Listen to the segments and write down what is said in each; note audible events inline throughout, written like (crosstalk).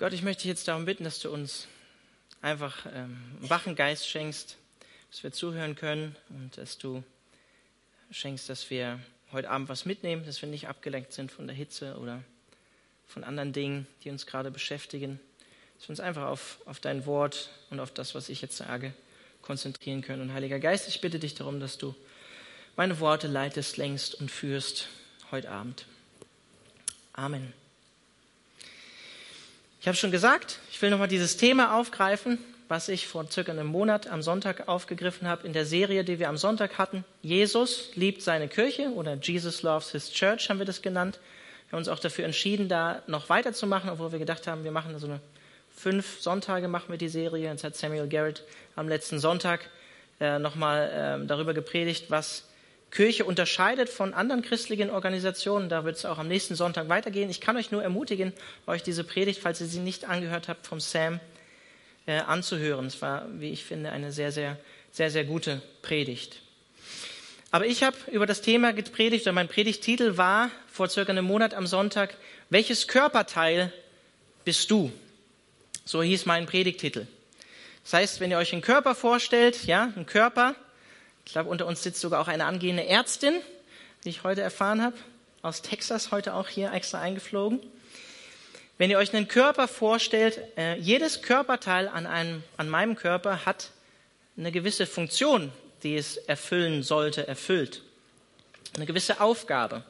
Gott, ich möchte dich jetzt darum bitten, dass du uns einfach ähm, einen wachen Geist schenkst, dass wir zuhören können und dass du schenkst, dass wir heute Abend was mitnehmen, dass wir nicht abgelenkt sind von der Hitze oder von anderen Dingen, die uns gerade beschäftigen, dass wir uns einfach auf, auf dein Wort und auf das, was ich jetzt sage, konzentrieren können. Und Heiliger Geist, ich bitte dich darum, dass du meine Worte leitest, längst und führst heute Abend. Amen. Ich habe schon gesagt, ich will nochmal dieses Thema aufgreifen, was ich vor circa einem Monat am Sonntag aufgegriffen habe in der Serie, die wir am Sonntag hatten. Jesus liebt seine Kirche oder Jesus loves his church haben wir das genannt. Wir haben uns auch dafür entschieden, da noch weiterzumachen, obwohl wir gedacht haben, wir machen so eine fünf Sonntage machen wir die Serie. Jetzt hat Samuel Garrett am letzten Sonntag äh, nochmal äh, darüber gepredigt, was Kirche unterscheidet von anderen christlichen Organisationen. Da wird es auch am nächsten Sonntag weitergehen. Ich kann euch nur ermutigen, euch diese Predigt, falls ihr sie nicht angehört habt, vom Sam äh, anzuhören. Es war, wie ich finde, eine sehr, sehr, sehr, sehr gute Predigt. Aber ich habe über das Thema gepredigt und mein Predigtitel war vor circa einem Monat am Sonntag, welches Körperteil bist du? So hieß mein Predigtitel. Das heißt, wenn ihr euch einen Körper vorstellt, ja, einen Körper, ich glaube, unter uns sitzt sogar auch eine angehende Ärztin, die ich heute erfahren habe, aus Texas, heute auch hier extra eingeflogen. Wenn ihr euch einen Körper vorstellt, äh, jedes Körperteil an, einem, an meinem Körper hat eine gewisse Funktion, die es erfüllen sollte, erfüllt. Eine gewisse Aufgabe.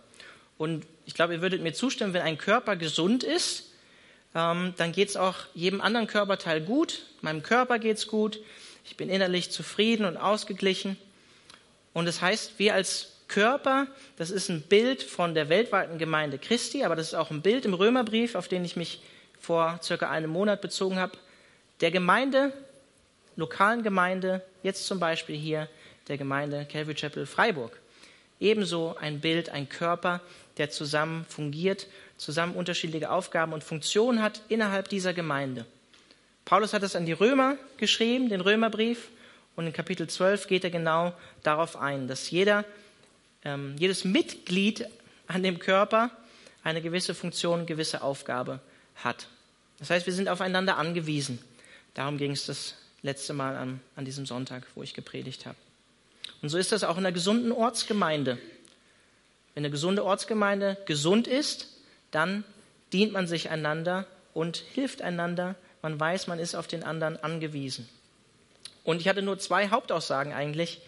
Und ich glaube, ihr würdet mir zustimmen, wenn ein Körper gesund ist, ähm, dann geht es auch jedem anderen Körperteil gut. Meinem Körper geht es gut. Ich bin innerlich zufrieden und ausgeglichen. Und das heißt, wir als Körper, das ist ein Bild von der weltweiten Gemeinde Christi, aber das ist auch ein Bild im Römerbrief, auf den ich mich vor circa einem Monat bezogen habe, der Gemeinde, lokalen Gemeinde, jetzt zum Beispiel hier der Gemeinde Calvary Chapel Freiburg. Ebenso ein Bild, ein Körper, der zusammen fungiert, zusammen unterschiedliche Aufgaben und Funktionen hat innerhalb dieser Gemeinde. Paulus hat es an die Römer geschrieben, den Römerbrief, und in Kapitel 12 geht er genau darauf ein, dass jeder, ähm, jedes Mitglied an dem Körper eine gewisse Funktion, eine gewisse Aufgabe hat. Das heißt, wir sind aufeinander angewiesen. Darum ging es das letzte Mal an, an diesem Sonntag, wo ich gepredigt habe. Und so ist das auch in einer gesunden Ortsgemeinde. Wenn eine gesunde Ortsgemeinde gesund ist, dann dient man sich einander und hilft einander. Man weiß, man ist auf den anderen angewiesen. Und ich hatte nur zwei Hauptaussagen eigentlich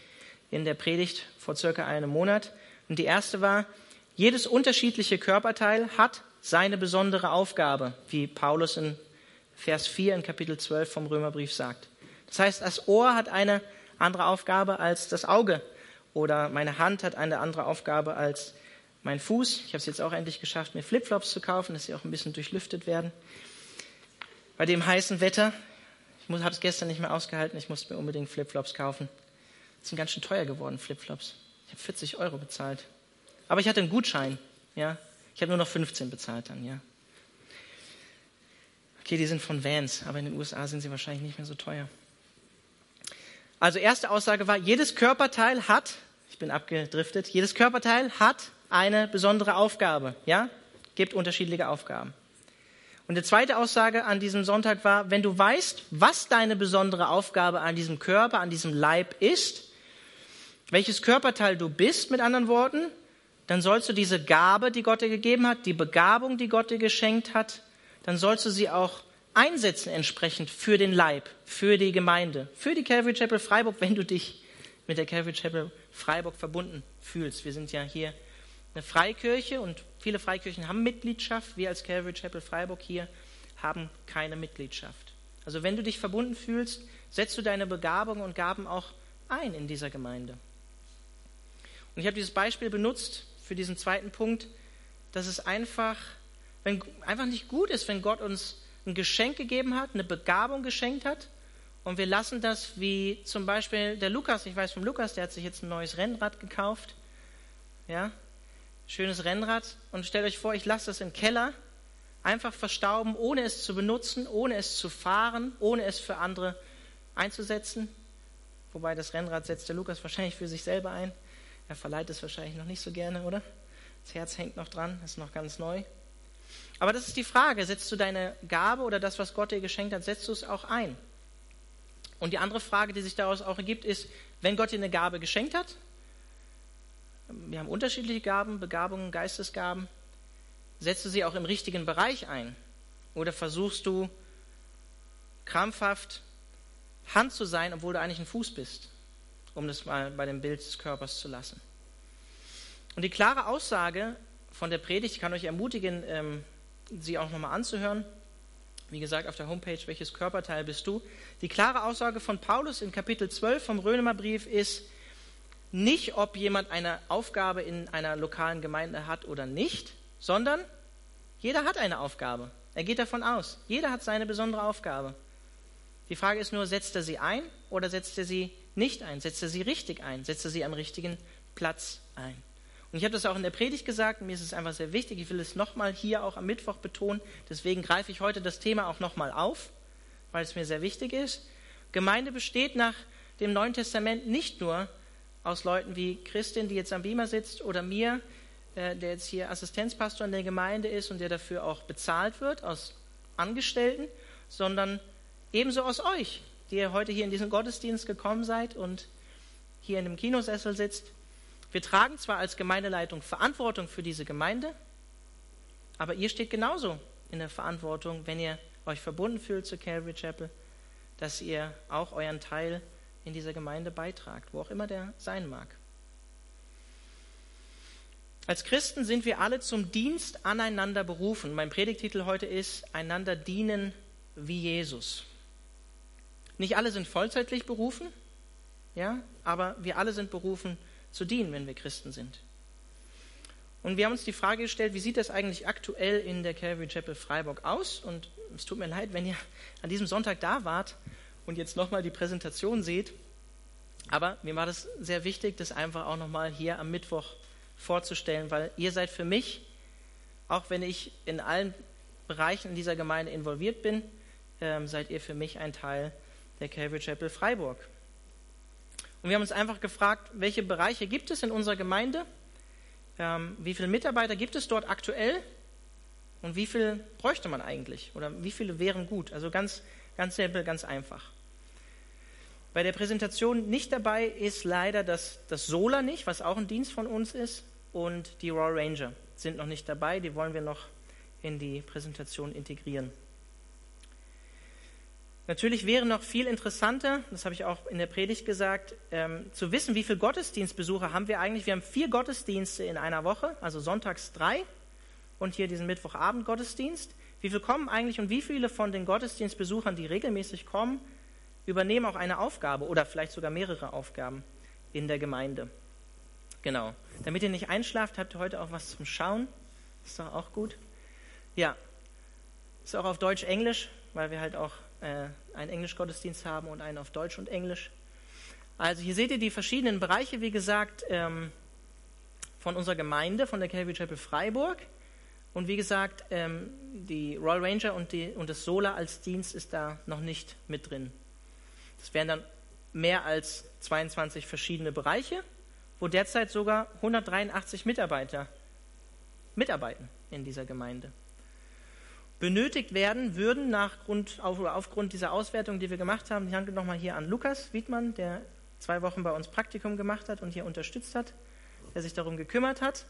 in der Predigt vor circa einem Monat. Und die erste war, jedes unterschiedliche Körperteil hat seine besondere Aufgabe, wie Paulus in Vers 4 in Kapitel 12 vom Römerbrief sagt. Das heißt, das Ohr hat eine andere Aufgabe als das Auge oder meine Hand hat eine andere Aufgabe als mein Fuß. Ich habe es jetzt auch endlich geschafft, mir Flipflops zu kaufen, dass sie auch ein bisschen durchlüftet werden. Bei dem heißen Wetter habe es gestern nicht mehr ausgehalten, ich musste mir unbedingt Flipflops kaufen. Die sind ganz schön teuer geworden, Flipflops. Ich habe 40 Euro bezahlt. Aber ich hatte einen Gutschein, ja. Ich habe nur noch 15 bezahlt dann, ja. Okay, die sind von Vans, aber in den USA sind sie wahrscheinlich nicht mehr so teuer. Also erste Aussage war, jedes Körperteil hat, ich bin abgedriftet, jedes Körperteil hat eine besondere Aufgabe, ja? Gibt unterschiedliche Aufgaben. Und die zweite Aussage an diesem Sonntag war, wenn du weißt, was deine besondere Aufgabe an diesem Körper, an diesem Leib ist, welches Körperteil du bist, mit anderen Worten, dann sollst du diese Gabe, die Gott dir gegeben hat, die Begabung, die Gott dir geschenkt hat, dann sollst du sie auch einsetzen entsprechend für den Leib, für die Gemeinde, für die Calvary Chapel Freiburg, wenn du dich mit der Calvary Chapel Freiburg verbunden fühlst. Wir sind ja hier eine Freikirche und viele Freikirchen haben Mitgliedschaft. Wir als Calvary Chapel Freiburg hier haben keine Mitgliedschaft. Also wenn du dich verbunden fühlst, setzt du deine Begabungen und Gaben auch ein in dieser Gemeinde. Und ich habe dieses Beispiel benutzt für diesen zweiten Punkt, dass es einfach, wenn, einfach nicht gut ist, wenn Gott uns ein Geschenk gegeben hat, eine Begabung geschenkt hat und wir lassen das wie zum Beispiel der Lukas, ich weiß vom Lukas, der hat sich jetzt ein neues Rennrad gekauft, ja, schönes Rennrad und stellt euch vor, ich lasse das im Keller einfach verstauben, ohne es zu benutzen, ohne es zu fahren, ohne es für andere einzusetzen. Wobei das Rennrad setzt der Lukas wahrscheinlich für sich selber ein. Er verleiht es wahrscheinlich noch nicht so gerne, oder? Das Herz hängt noch dran, ist noch ganz neu. Aber das ist die Frage, setzt du deine Gabe oder das, was Gott dir geschenkt hat, setzt du es auch ein? Und die andere Frage, die sich daraus auch ergibt, ist, wenn Gott dir eine Gabe geschenkt hat, wir haben unterschiedliche Gaben, Begabungen, Geistesgaben, setzt du sie auch im richtigen Bereich ein? Oder versuchst du krampfhaft Hand zu sein, obwohl du eigentlich ein Fuß bist, um das mal bei dem Bild des Körpers zu lassen? Und die klare Aussage von der Predigt, ich kann euch ermutigen, ähm, sie auch nochmal anzuhören. Wie gesagt, auf der Homepage, welches Körperteil bist du? Die klare Aussage von Paulus in Kapitel 12 vom Römerbrief ist nicht, ob jemand eine Aufgabe in einer lokalen Gemeinde hat oder nicht, sondern jeder hat eine Aufgabe. Er geht davon aus. Jeder hat seine besondere Aufgabe. Die Frage ist nur, setzt er sie ein oder setzt er sie nicht ein? Setzt er sie richtig ein? Setzt er sie am richtigen Platz ein? Und ich habe das auch in der Predigt gesagt, mir ist es einfach sehr wichtig, ich will es nochmal hier auch am Mittwoch betonen, deswegen greife ich heute das Thema auch nochmal auf, weil es mir sehr wichtig ist. Gemeinde besteht nach dem Neuen Testament nicht nur aus Leuten wie Christin, die jetzt am Beamer sitzt, oder mir, äh, der jetzt hier Assistenzpastor in der Gemeinde ist und der dafür auch bezahlt wird, aus Angestellten, sondern ebenso aus euch, die ihr heute hier in diesen Gottesdienst gekommen seid und hier in dem Kinosessel sitzt. Wir tragen zwar als Gemeindeleitung Verantwortung für diese Gemeinde, aber ihr steht genauso in der Verantwortung, wenn ihr euch verbunden fühlt zu Calvary Chapel, dass ihr auch euren Teil in dieser Gemeinde beitragt, wo auch immer der sein mag. Als Christen sind wir alle zum Dienst aneinander berufen. Mein Predigtitel heute ist Einander dienen wie Jesus. Nicht alle sind vollzeitlich berufen, ja, aber wir alle sind berufen, zu dienen, wenn wir Christen sind. Und wir haben uns die Frage gestellt, wie sieht das eigentlich aktuell in der Calvary Chapel Freiburg aus? Und es tut mir leid, wenn ihr an diesem Sonntag da wart und jetzt nochmal die Präsentation seht. Aber mir war das sehr wichtig, das einfach auch nochmal hier am Mittwoch vorzustellen, weil ihr seid für mich, auch wenn ich in allen Bereichen in dieser Gemeinde involviert bin, ähm, seid ihr für mich ein Teil der Calvary Chapel Freiburg. Und wir haben uns einfach gefragt, welche Bereiche gibt es in unserer Gemeinde? Ähm, wie viele Mitarbeiter gibt es dort aktuell? Und wie viel bräuchte man eigentlich? Oder wie viele wären gut? Also ganz, ganz simpel, ganz einfach. Bei der Präsentation nicht dabei ist leider das, das Sola nicht, was auch ein Dienst von uns ist, und die Raw Ranger sind noch nicht dabei. Die wollen wir noch in die Präsentation integrieren. Natürlich wäre noch viel interessanter, das habe ich auch in der Predigt gesagt, ähm, zu wissen, wie viele Gottesdienstbesucher haben wir eigentlich. Wir haben vier Gottesdienste in einer Woche, also sonntags drei und hier diesen Mittwochabend Gottesdienst. Wie viele kommen eigentlich und wie viele von den Gottesdienstbesuchern, die regelmäßig kommen, übernehmen auch eine Aufgabe oder vielleicht sogar mehrere Aufgaben in der Gemeinde? Genau. Damit ihr nicht einschlaft, habt ihr heute auch was zum Schauen. Ist doch auch gut. Ja. Ist auch auf Deutsch-Englisch, weil wir halt auch äh, einen Englisch-Gottesdienst haben und einen auf Deutsch und Englisch. Also hier seht ihr die verschiedenen Bereiche, wie gesagt, ähm, von unserer Gemeinde, von der Calvary Chapel Freiburg. Und wie gesagt, ähm, die Royal Ranger und, die, und das Solar als Dienst ist da noch nicht mit drin. Das wären dann mehr als 22 verschiedene Bereiche, wo derzeit sogar 183 Mitarbeiter mitarbeiten in dieser Gemeinde benötigt werden würden nach Grund, auf, aufgrund dieser Auswertung, die wir gemacht haben. Ich danke nochmal hier an Lukas Wiedmann, der zwei Wochen bei uns Praktikum gemacht hat und hier unterstützt hat, der sich darum gekümmert hat.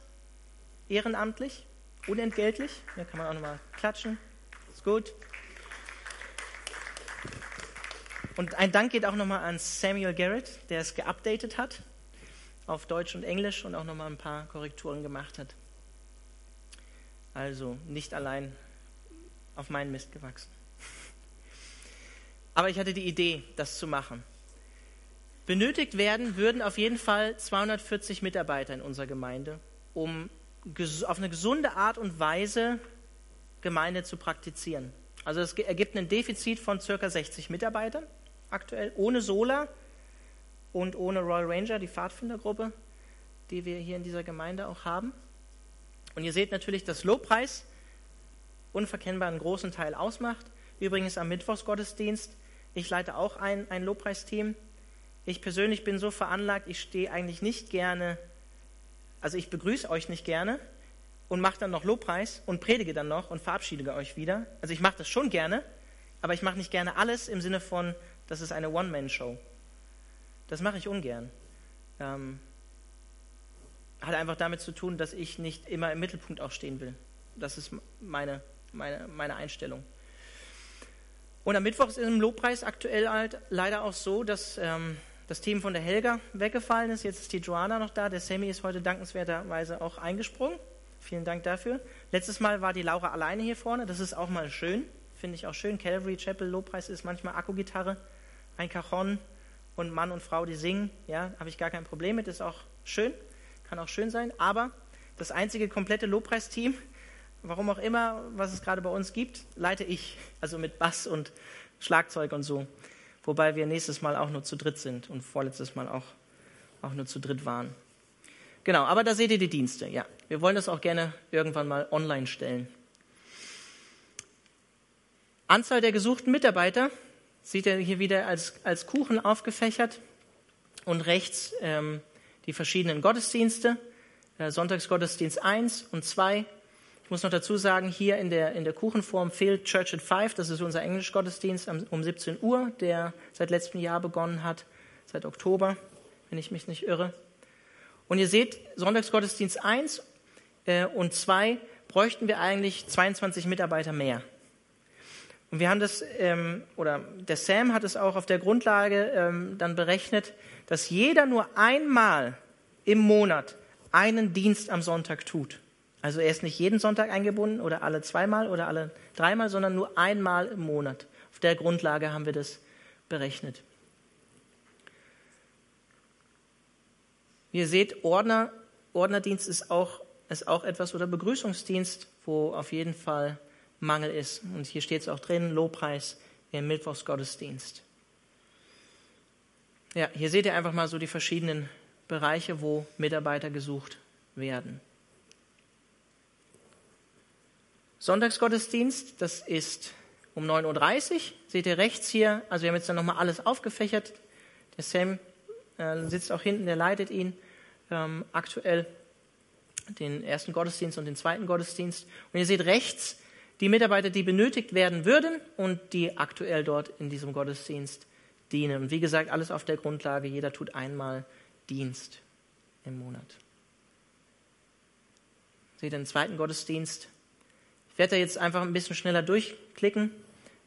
Ehrenamtlich, unentgeltlich. Hier kann man auch nochmal klatschen. Ist gut. Und ein Dank geht auch nochmal an Samuel Garrett, der es geupdatet hat auf Deutsch und Englisch und auch nochmal ein paar Korrekturen gemacht hat. Also nicht allein auf meinen Mist gewachsen. Aber ich hatte die Idee, das zu machen. Benötigt werden würden auf jeden Fall 240 Mitarbeiter in unserer Gemeinde, um auf eine gesunde Art und Weise Gemeinde zu praktizieren. Also es ergibt ein Defizit von ca. 60 Mitarbeitern aktuell, ohne Sola und ohne Royal Ranger, die Pfadfindergruppe, die wir hier in dieser Gemeinde auch haben. Und ihr seht natürlich, das Lobpreis unverkennbar einen großen Teil ausmacht. Übrigens am Mittwochsgottesdienst, ich leite auch ein, ein Lobpreisteam. Ich persönlich bin so veranlagt, ich stehe eigentlich nicht gerne, also ich begrüße euch nicht gerne und mache dann noch Lobpreis und predige dann noch und verabschiede euch wieder. Also ich mache das schon gerne, aber ich mache nicht gerne alles im Sinne von, das ist eine One-Man-Show. Das mache ich ungern. Ähm, hat einfach damit zu tun, dass ich nicht immer im Mittelpunkt auch stehen will. Das ist meine, meine, meine Einstellung. Und am Mittwoch ist im Lobpreis aktuell halt leider auch so, dass ähm, das Team von der Helga weggefallen ist. Jetzt ist die Joanna noch da. Der Sammy ist heute dankenswerterweise auch eingesprungen. Vielen Dank dafür. Letztes Mal war die Laura alleine hier vorne. Das ist auch mal schön. Finde ich auch schön. Calvary Chapel Lobpreis ist manchmal Akkugitarre, ein Cajon und Mann und Frau, die singen. Ja, habe ich gar kein Problem mit. Ist auch schön. Kann auch schön sein. Aber das einzige komplette Lobpreisteam warum auch immer, was es gerade bei uns gibt, leite ich, also mit Bass und Schlagzeug und so. Wobei wir nächstes Mal auch nur zu dritt sind und vorletztes Mal auch, auch nur zu dritt waren. Genau, aber da seht ihr die Dienste, ja. Wir wollen das auch gerne irgendwann mal online stellen. Anzahl der gesuchten Mitarbeiter sieht ihr hier wieder als, als Kuchen aufgefächert und rechts ähm, die verschiedenen Gottesdienste. Äh, Sonntagsgottesdienst 1 und 2, muss noch dazu sagen, hier in der, in der Kuchenform fehlt Church at Five. Das ist unser Englischgottesdienst um 17 Uhr, der seit letztem Jahr begonnen hat, seit Oktober, wenn ich mich nicht irre. Und ihr seht, Sonntagsgottesdienst 1 äh, und 2 bräuchten wir eigentlich 22 Mitarbeiter mehr. Und wir haben das, ähm, oder der Sam hat es auch auf der Grundlage ähm, dann berechnet, dass jeder nur einmal im Monat einen Dienst am Sonntag tut. Also er ist nicht jeden Sonntag eingebunden oder alle zweimal oder alle dreimal, sondern nur einmal im Monat. Auf der Grundlage haben wir das berechnet. Ihr seht, Ordner, Ordnerdienst ist auch, ist auch etwas oder Begrüßungsdienst, wo auf jeden Fall Mangel ist. Und hier steht es auch drin, Lobpreis im Mittwochsgottesdienst. Ja, hier seht ihr einfach mal so die verschiedenen Bereiche, wo Mitarbeiter gesucht werden. Sonntagsgottesdienst, das ist um 9.30 Uhr. Seht ihr rechts hier, also wir haben jetzt dann nochmal alles aufgefächert. Der Sam äh, sitzt auch hinten, der leitet ihn ähm, aktuell, den ersten Gottesdienst und den zweiten Gottesdienst. Und ihr seht rechts die Mitarbeiter, die benötigt werden würden und die aktuell dort in diesem Gottesdienst dienen. Und wie gesagt, alles auf der Grundlage, jeder tut einmal Dienst im Monat. Seht ihr den zweiten Gottesdienst, ich werde da jetzt einfach ein bisschen schneller durchklicken,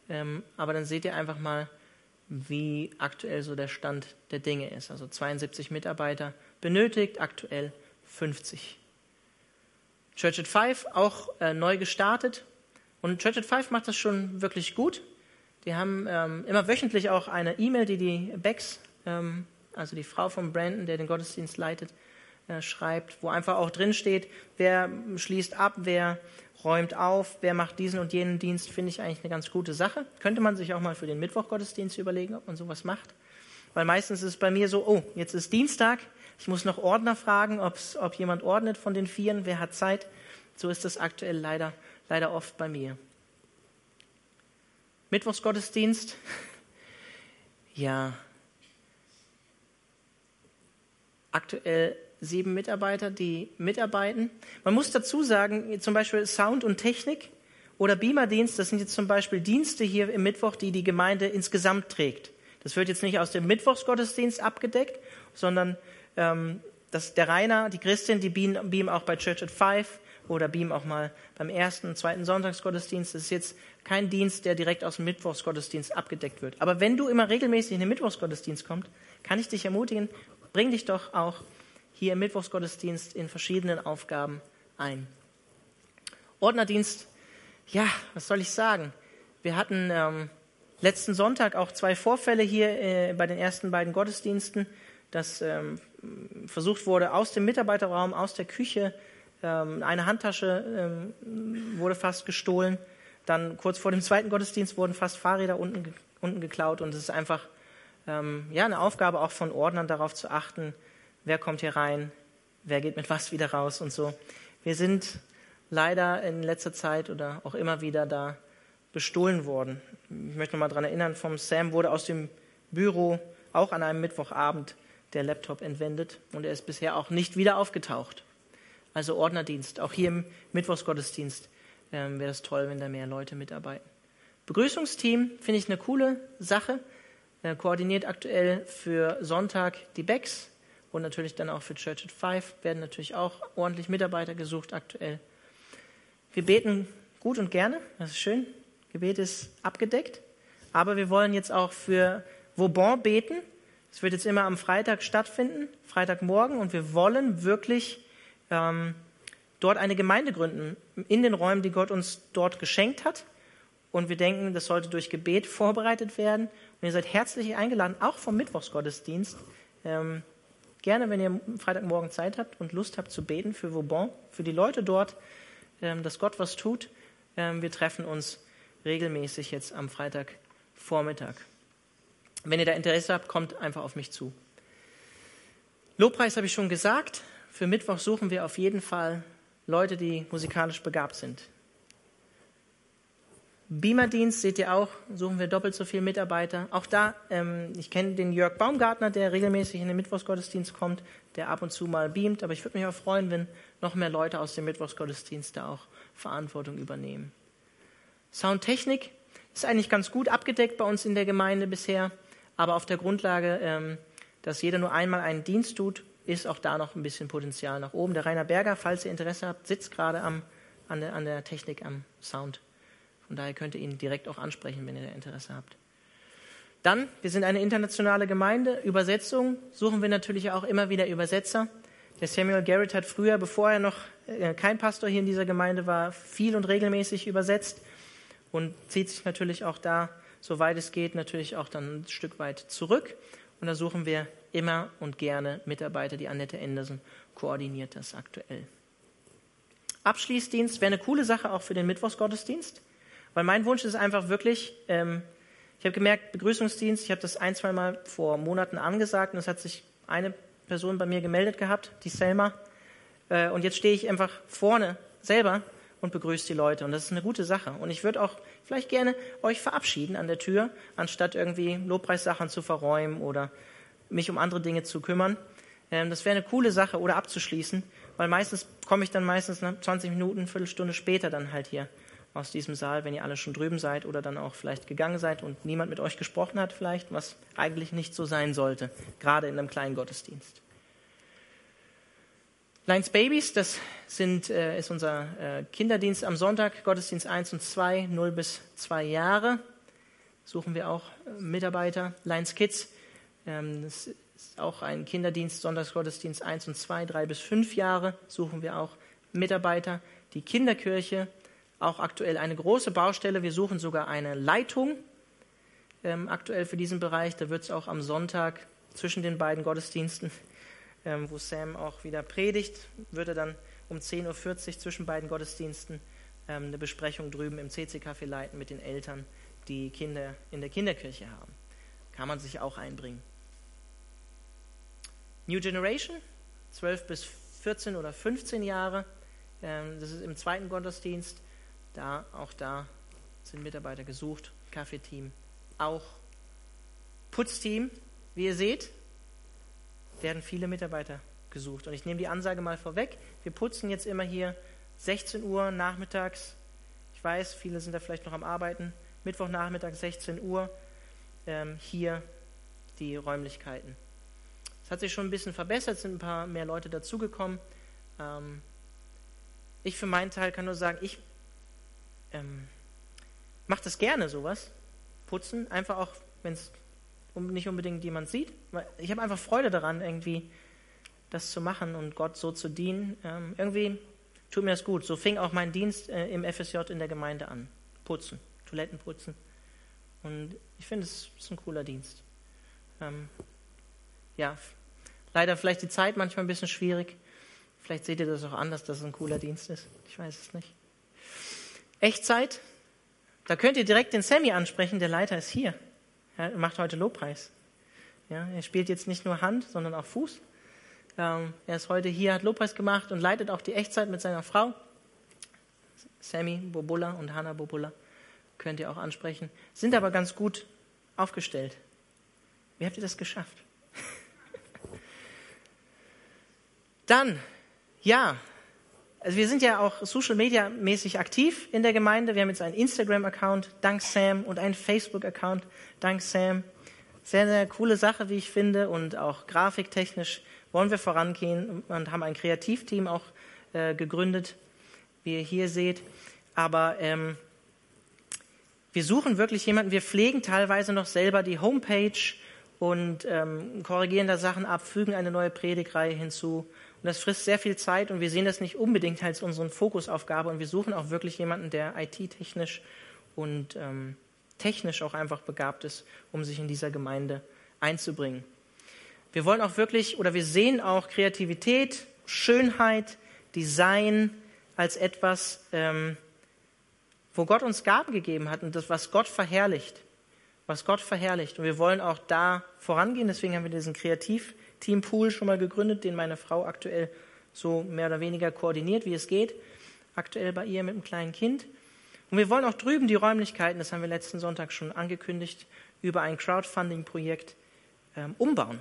ähm, aber dann seht ihr einfach mal, wie aktuell so der Stand der Dinge ist. Also 72 Mitarbeiter benötigt, aktuell 50. Church at Five auch äh, neu gestartet und Church at Five macht das schon wirklich gut. Die haben ähm, immer wöchentlich auch eine E-Mail, die die Becks, ähm, also die Frau von Brandon, der den Gottesdienst leitet, äh, schreibt, wo einfach auch drin steht, wer schließt ab, wer räumt auf, wer macht diesen und jenen Dienst, finde ich eigentlich eine ganz gute Sache. Könnte man sich auch mal für den Mittwochgottesdienst überlegen, ob man sowas macht. Weil meistens ist es bei mir so, oh, jetzt ist Dienstag, ich muss noch Ordner fragen, ob jemand ordnet von den Vieren, wer hat Zeit. So ist das aktuell leider, leider oft bei mir. Mittwochsgottesdienst, (laughs) ja, aktuell sieben Mitarbeiter, die mitarbeiten. Man muss dazu sagen, zum Beispiel Sound und Technik oder Beamerdienst, das sind jetzt zum Beispiel Dienste hier im Mittwoch, die die Gemeinde insgesamt trägt. Das wird jetzt nicht aus dem Mittwochsgottesdienst abgedeckt, sondern ähm, das, der Rainer, die Christin, die beamen, beamen auch bei Church at Five oder beamen auch mal beim ersten und zweiten Sonntagsgottesdienst. Das ist jetzt kein Dienst, der direkt aus dem Mittwochsgottesdienst abgedeckt wird. Aber wenn du immer regelmäßig in den Mittwochsgottesdienst kommst, kann ich dich ermutigen, bring dich doch auch hier im Mittwochsgottesdienst in verschiedenen Aufgaben ein. Ordnerdienst, ja, was soll ich sagen? Wir hatten ähm, letzten Sonntag auch zwei Vorfälle hier äh, bei den ersten beiden Gottesdiensten, dass ähm, versucht wurde, aus dem Mitarbeiterraum, aus der Küche, ähm, eine Handtasche ähm, wurde fast gestohlen. Dann kurz vor dem zweiten Gottesdienst wurden fast Fahrräder unten, unten geklaut und es ist einfach ähm, ja, eine Aufgabe auch von Ordnern darauf zu achten, wer kommt hier rein, wer geht mit was wieder raus und so. Wir sind leider in letzter Zeit oder auch immer wieder da bestohlen worden. Ich möchte noch mal daran erinnern, vom Sam wurde aus dem Büro auch an einem Mittwochabend der Laptop entwendet und er ist bisher auch nicht wieder aufgetaucht. Also Ordnerdienst. Auch hier im Mittwochsgottesdienst ähm, wäre es toll, wenn da mehr Leute mitarbeiten. Begrüßungsteam finde ich eine coole Sache. Er koordiniert aktuell für Sonntag die Becks und natürlich dann auch für Church at Five werden natürlich auch ordentlich Mitarbeiter gesucht aktuell. Wir beten gut und gerne, das ist schön. Gebet ist abgedeckt. Aber wir wollen jetzt auch für Vauban beten. Es wird jetzt immer am Freitag stattfinden, Freitagmorgen, und wir wollen wirklich ähm, dort eine Gemeinde gründen, in den Räumen, die Gott uns dort geschenkt hat. Und wir denken, das sollte durch Gebet vorbereitet werden. Und ihr seid herzlich eingeladen, auch vom Mittwochsgottesdienst. Ähm, gerne, wenn ihr Freitagmorgen Zeit habt und Lust habt zu beten für Vauban, für die Leute dort, ähm, dass Gott was tut. Ähm, wir treffen uns regelmäßig jetzt am Freitagvormittag. Wenn ihr da Interesse habt, kommt einfach auf mich zu. Lobpreis habe ich schon gesagt. Für Mittwoch suchen wir auf jeden Fall Leute, die musikalisch begabt sind. Beamer-Dienst seht ihr auch, suchen wir doppelt so viele Mitarbeiter. Auch da, ähm, ich kenne den Jörg Baumgartner, der regelmäßig in den Mittwochsgottesdienst kommt, der ab und zu mal beamt, aber ich würde mich auch freuen, wenn noch mehr Leute aus dem Mittwochsgottesdienst da auch Verantwortung übernehmen. Soundtechnik ist eigentlich ganz gut abgedeckt bei uns in der Gemeinde bisher, aber auf der Grundlage, ähm, dass jeder nur einmal einen Dienst tut, ist auch da noch ein bisschen Potenzial nach oben. Der Rainer Berger, falls ihr Interesse habt, sitzt gerade am, an, der, an der Technik, am Sound. Von daher könnt ihr ihn direkt auch ansprechen, wenn ihr Interesse habt. Dann, wir sind eine internationale Gemeinde. Übersetzung suchen wir natürlich auch immer wieder Übersetzer. Der Samuel Garrett hat früher, bevor er noch äh, kein Pastor hier in dieser Gemeinde war, viel und regelmäßig übersetzt und zieht sich natürlich auch da, soweit es geht, natürlich auch dann ein Stück weit zurück. Und da suchen wir immer und gerne Mitarbeiter. Die Annette Anderson koordiniert das aktuell. Abschließdienst wäre eine coole Sache auch für den Mittwochsgottesdienst. Weil mein Wunsch ist einfach wirklich, ähm, ich habe gemerkt, Begrüßungsdienst, ich habe das ein, zwei Mal vor Monaten angesagt und es hat sich eine Person bei mir gemeldet gehabt, die Selma. Äh, und jetzt stehe ich einfach vorne selber und begrüße die Leute. Und das ist eine gute Sache. Und ich würde auch vielleicht gerne euch verabschieden an der Tür, anstatt irgendwie Lobpreissachen zu verräumen oder mich um andere Dinge zu kümmern. Ähm, das wäre eine coole Sache oder abzuschließen, weil meistens komme ich dann meistens nach 20 Minuten, Viertelstunde später dann halt hier aus diesem Saal, wenn ihr alle schon drüben seid oder dann auch vielleicht gegangen seid und niemand mit euch gesprochen hat, vielleicht, was eigentlich nicht so sein sollte, gerade in einem kleinen Gottesdienst. Lions Babies, das sind, äh, ist unser äh, Kinderdienst am Sonntag, Gottesdienst 1 und 2, 0 bis 2 Jahre. Suchen wir auch äh, Mitarbeiter. Lions Kids, ähm, das ist auch ein Kinderdienst, Sonntagsgottesdienst 1 und 2, 3 bis 5 Jahre. Suchen wir auch Mitarbeiter. Die Kinderkirche, auch aktuell eine große Baustelle. Wir suchen sogar eine Leitung ähm, aktuell für diesen Bereich. Da wird es auch am Sonntag zwischen den beiden Gottesdiensten, ähm, wo Sam auch wieder predigt, würde dann um 10.40 Uhr zwischen beiden Gottesdiensten ähm, eine Besprechung drüben im CC-Café leiten mit den Eltern, die Kinder in der Kinderkirche haben. Kann man sich auch einbringen. New Generation, 12 bis 14 oder 15 Jahre. Ähm, das ist im zweiten Gottesdienst. Da, auch da sind Mitarbeiter gesucht, Kaffeeteam, auch Putzteam. Wie ihr seht, werden viele Mitarbeiter gesucht. Und ich nehme die Ansage mal vorweg. Wir putzen jetzt immer hier 16 Uhr nachmittags. Ich weiß, viele sind da vielleicht noch am Arbeiten. Mittwochnachmittag 16 Uhr ähm, hier die Räumlichkeiten. Es hat sich schon ein bisschen verbessert, sind ein paar mehr Leute dazugekommen. Ähm, ich für meinen Teil kann nur sagen, ich ähm, macht das gerne, sowas. Putzen, einfach auch, wenn es nicht unbedingt jemand sieht. Ich habe einfach Freude daran, irgendwie das zu machen und Gott so zu dienen. Ähm, irgendwie tut mir das gut. So fing auch mein Dienst äh, im FSJ in der Gemeinde an. Putzen, Toiletten putzen. Und ich finde, es ist ein cooler Dienst. Ähm, ja, leider vielleicht die Zeit manchmal ein bisschen schwierig. Vielleicht seht ihr das auch anders, dass es ein cooler Dienst ist. Ich weiß es nicht. Echtzeit, da könnt ihr direkt den Sammy ansprechen, der Leiter ist hier. Er macht heute Lobpreis. Ja, er spielt jetzt nicht nur Hand, sondern auch Fuß. Ähm, er ist heute hier, hat Lobpreis gemacht und leitet auch die Echtzeit mit seiner Frau. Sammy Bobula und Hannah Bobula könnt ihr auch ansprechen. Sind aber ganz gut aufgestellt. Wie habt ihr das geschafft? (laughs) Dann, ja, also wir sind ja auch Social Media mäßig aktiv in der Gemeinde. Wir haben jetzt einen Instagram-Account, dank Sam, und einen Facebook-Account, dank Sam. Sehr, sehr coole Sache, wie ich finde, und auch grafiktechnisch wollen wir vorangehen und haben ein Kreativteam auch äh, gegründet, wie ihr hier seht. Aber ähm, wir suchen wirklich jemanden, wir pflegen teilweise noch selber die Homepage und ähm, korrigieren da Sachen ab, fügen eine neue Predigreihe hinzu. Und das frisst sehr viel Zeit und wir sehen das nicht unbedingt als unsere Fokusaufgabe und wir suchen auch wirklich jemanden, der IT-technisch und ähm, technisch auch einfach begabt ist, um sich in dieser Gemeinde einzubringen. Wir wollen auch wirklich oder wir sehen auch Kreativität, Schönheit, Design als etwas, ähm, wo Gott uns Gaben gegeben hat und das, was Gott verherrlicht. Was Gott verherrlicht. Und wir wollen auch da vorangehen. Deswegen haben wir diesen Kreativ- Team Pool schon mal gegründet, den meine Frau aktuell so mehr oder weniger koordiniert, wie es geht. Aktuell bei ihr mit einem kleinen Kind. Und wir wollen auch drüben die Räumlichkeiten, das haben wir letzten Sonntag schon angekündigt, über ein Crowdfunding-Projekt ähm, umbauen.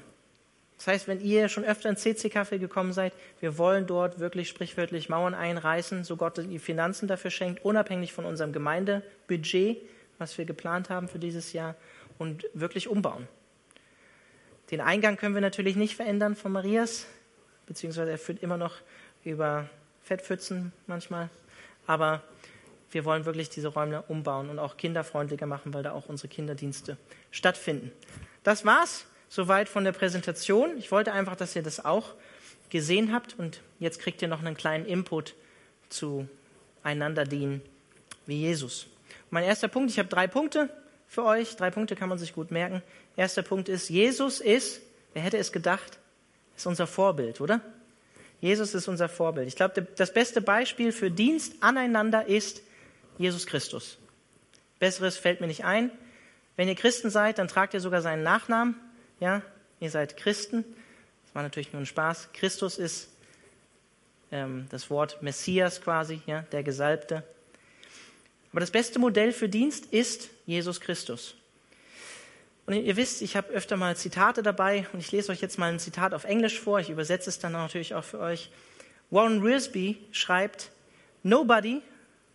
Das heißt, wenn ihr schon öfter in CC-Kaffee gekommen seid, wir wollen dort wirklich sprichwörtlich Mauern einreißen, so Gott die Finanzen dafür schenkt, unabhängig von unserem Gemeindebudget, was wir geplant haben für dieses Jahr, und wirklich umbauen. Den Eingang können wir natürlich nicht verändern von Marias, beziehungsweise er führt immer noch über Fettpfützen manchmal. Aber wir wollen wirklich diese Räume umbauen und auch kinderfreundlicher machen, weil da auch unsere Kinderdienste stattfinden. Das war's soweit von der Präsentation. Ich wollte einfach, dass ihr das auch gesehen habt und jetzt kriegt ihr noch einen kleinen Input zu einander dienen wie Jesus. mein erster Punkt, ich habe drei Punkte für euch. Drei Punkte kann man sich gut merken. Erster Punkt ist, Jesus ist, wer hätte es gedacht, ist unser Vorbild, oder? Jesus ist unser Vorbild. Ich glaube, das beste Beispiel für Dienst aneinander ist Jesus Christus. Besseres fällt mir nicht ein. Wenn ihr Christen seid, dann tragt ihr sogar seinen Nachnamen. Ja, ihr seid Christen. Das war natürlich nur ein Spaß. Christus ist ähm, das Wort Messias quasi, ja, der Gesalbte. Aber das beste Modell für Dienst ist Jesus Christus. Und ihr wisst, ich habe öfter mal Zitate dabei und ich lese euch jetzt mal ein Zitat auf Englisch vor. Ich übersetze es dann natürlich auch für euch. Warren Risby schreibt, Nobody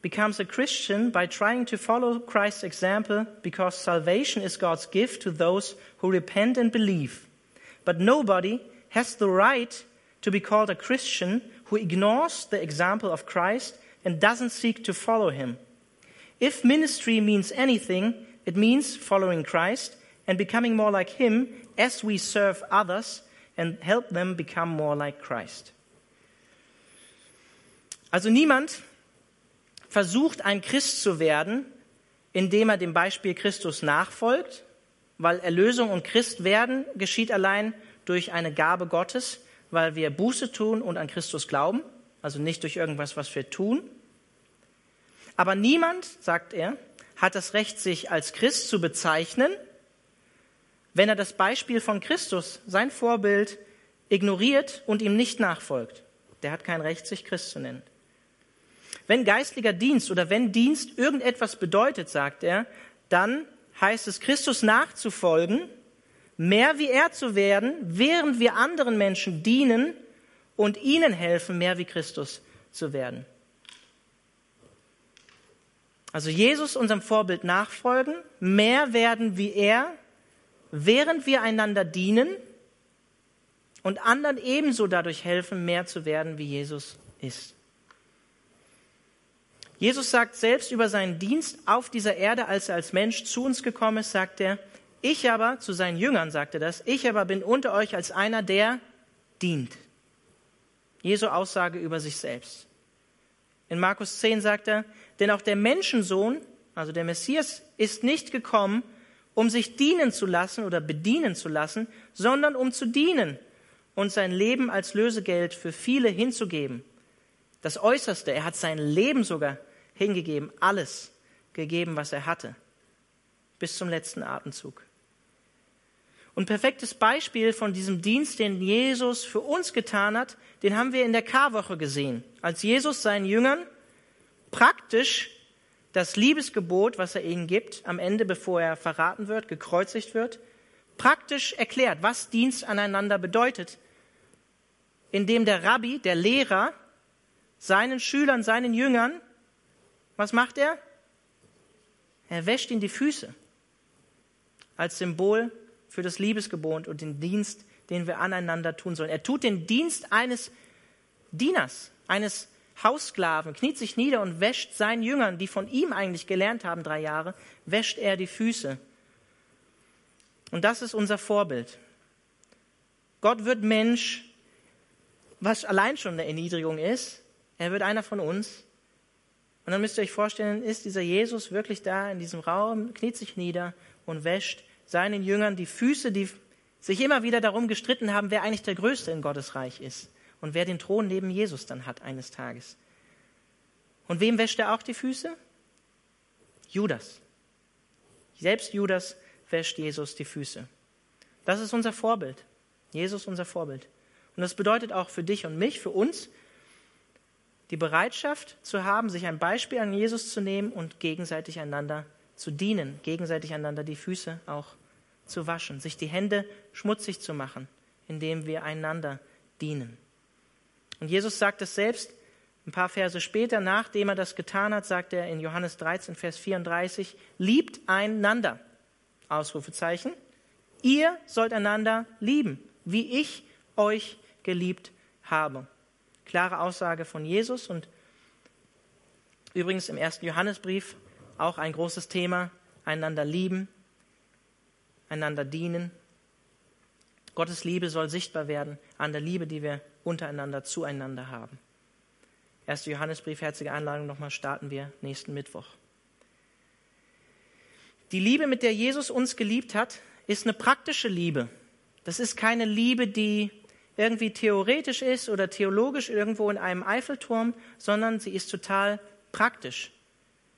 becomes a Christian by trying to follow Christ's example because salvation is God's gift to those who repent and believe. But nobody has the right to be called a Christian who ignores the example of Christ and doesn't seek to follow him. If ministry means anything, it means following Christ and becoming more like Him as we serve others and help them become more like Christ. Also niemand versucht, ein Christ zu werden, indem er dem Beispiel Christus nachfolgt, weil Erlösung und Christ werden geschieht allein durch eine Gabe Gottes, weil wir Buße tun und an Christus glauben, also nicht durch irgendwas, was wir tun. Aber niemand, sagt er, hat das Recht, sich als Christ zu bezeichnen, wenn er das Beispiel von Christus, sein Vorbild, ignoriert und ihm nicht nachfolgt. Der hat kein Recht, sich Christ zu nennen. Wenn geistlicher Dienst oder wenn Dienst irgendetwas bedeutet, sagt er, dann heißt es, Christus nachzufolgen, mehr wie er zu werden, während wir anderen Menschen dienen und ihnen helfen, mehr wie Christus zu werden. Also Jesus unserem Vorbild nachfolgen, mehr werden wie er, während wir einander dienen und anderen ebenso dadurch helfen, mehr zu werden, wie Jesus ist. Jesus sagt selbst über seinen Dienst auf dieser Erde, als er als Mensch zu uns gekommen ist, sagt er, ich aber, zu seinen Jüngern sagt er das, ich aber bin unter euch als einer, der dient. Jesu Aussage über sich selbst. In Markus 10 sagt er, denn auch der Menschensohn, also der Messias, ist nicht gekommen, um sich dienen zu lassen oder bedienen zu lassen, sondern um zu dienen und sein Leben als Lösegeld für viele hinzugeben. Das Äußerste, er hat sein Leben sogar hingegeben, alles gegeben, was er hatte, bis zum letzten Atemzug. Und perfektes Beispiel von diesem Dienst, den Jesus für uns getan hat, den haben wir in der Karwoche gesehen, als Jesus seinen Jüngern praktisch das Liebesgebot, was er ihnen gibt, am Ende, bevor er verraten wird, gekreuzigt wird, praktisch erklärt, was Dienst aneinander bedeutet, indem der Rabbi, der Lehrer, seinen Schülern, seinen Jüngern, was macht er? Er wäscht ihnen die Füße als Symbol für das Liebesgebot und den Dienst, den wir aneinander tun sollen. Er tut den Dienst eines Dieners, eines Haussklaven, kniet sich nieder und wäscht seinen Jüngern, die von ihm eigentlich gelernt haben, drei Jahre, wäscht er die Füße. Und das ist unser Vorbild. Gott wird Mensch, was allein schon eine Erniedrigung ist. Er wird einer von uns. Und dann müsst ihr euch vorstellen, ist dieser Jesus wirklich da in diesem Raum, kniet sich nieder und wäscht seinen Jüngern die Füße, die sich immer wieder darum gestritten haben, wer eigentlich der Größte in Gottes Reich ist und wer den Thron neben Jesus dann hat eines Tages. Und wem wäscht er auch die Füße? Judas. Selbst Judas wäscht Jesus die Füße. Das ist unser Vorbild. Jesus unser Vorbild. Und das bedeutet auch für dich und mich, für uns, die Bereitschaft zu haben, sich ein Beispiel an Jesus zu nehmen und gegenseitig einander zu dienen, gegenseitig einander die Füße auch zu waschen, sich die Hände schmutzig zu machen, indem wir einander dienen. Und Jesus sagt es selbst ein paar Verse später, nachdem er das getan hat, sagt er in Johannes 13, Vers 34, liebt einander. Ausrufezeichen. Ihr sollt einander lieben, wie ich euch geliebt habe. Klare Aussage von Jesus und übrigens im ersten Johannesbrief auch ein großes Thema, einander lieben, einander dienen. Gottes Liebe soll sichtbar werden an der Liebe, die wir untereinander zueinander haben. 1. Johannesbrief, herzliche Einladung, nochmal starten wir nächsten Mittwoch. Die Liebe, mit der Jesus uns geliebt hat, ist eine praktische Liebe. Das ist keine Liebe, die irgendwie theoretisch ist oder theologisch irgendwo in einem Eiffelturm, sondern sie ist total praktisch.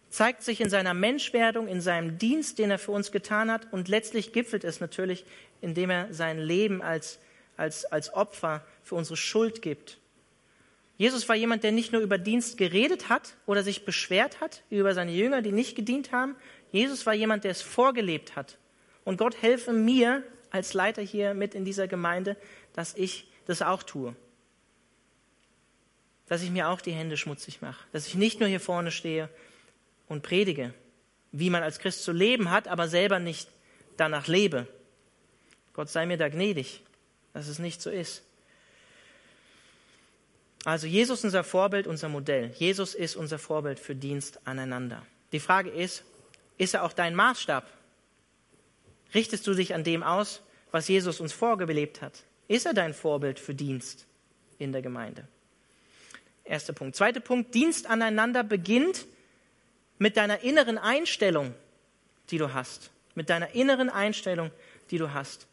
Zeigt sich in seiner Menschwerdung, in seinem Dienst, den er für uns getan hat und letztlich gipfelt es natürlich, indem er sein Leben als, als, als Opfer für unsere Schuld gibt. Jesus war jemand, der nicht nur über Dienst geredet hat oder sich beschwert hat über seine Jünger, die nicht gedient haben, Jesus war jemand, der es vorgelebt hat. Und Gott helfe mir als Leiter hier mit in dieser Gemeinde, dass ich das auch tue. Dass ich mir auch die Hände schmutzig mache. Dass ich nicht nur hier vorne stehe und predige, wie man als Christ zu leben hat, aber selber nicht danach lebe. Gott sei mir da gnädig, dass es nicht so ist. Also Jesus unser Vorbild, unser Modell. Jesus ist unser Vorbild für Dienst aneinander. Die Frage ist, ist er auch dein Maßstab? Richtest du dich an dem aus, was Jesus uns vorgelebt hat? Ist er dein Vorbild für Dienst in der Gemeinde? Erster Punkt. Zweiter Punkt. Dienst aneinander beginnt mit deiner inneren Einstellung, die du hast. Mit deiner inneren Einstellung, die du hast.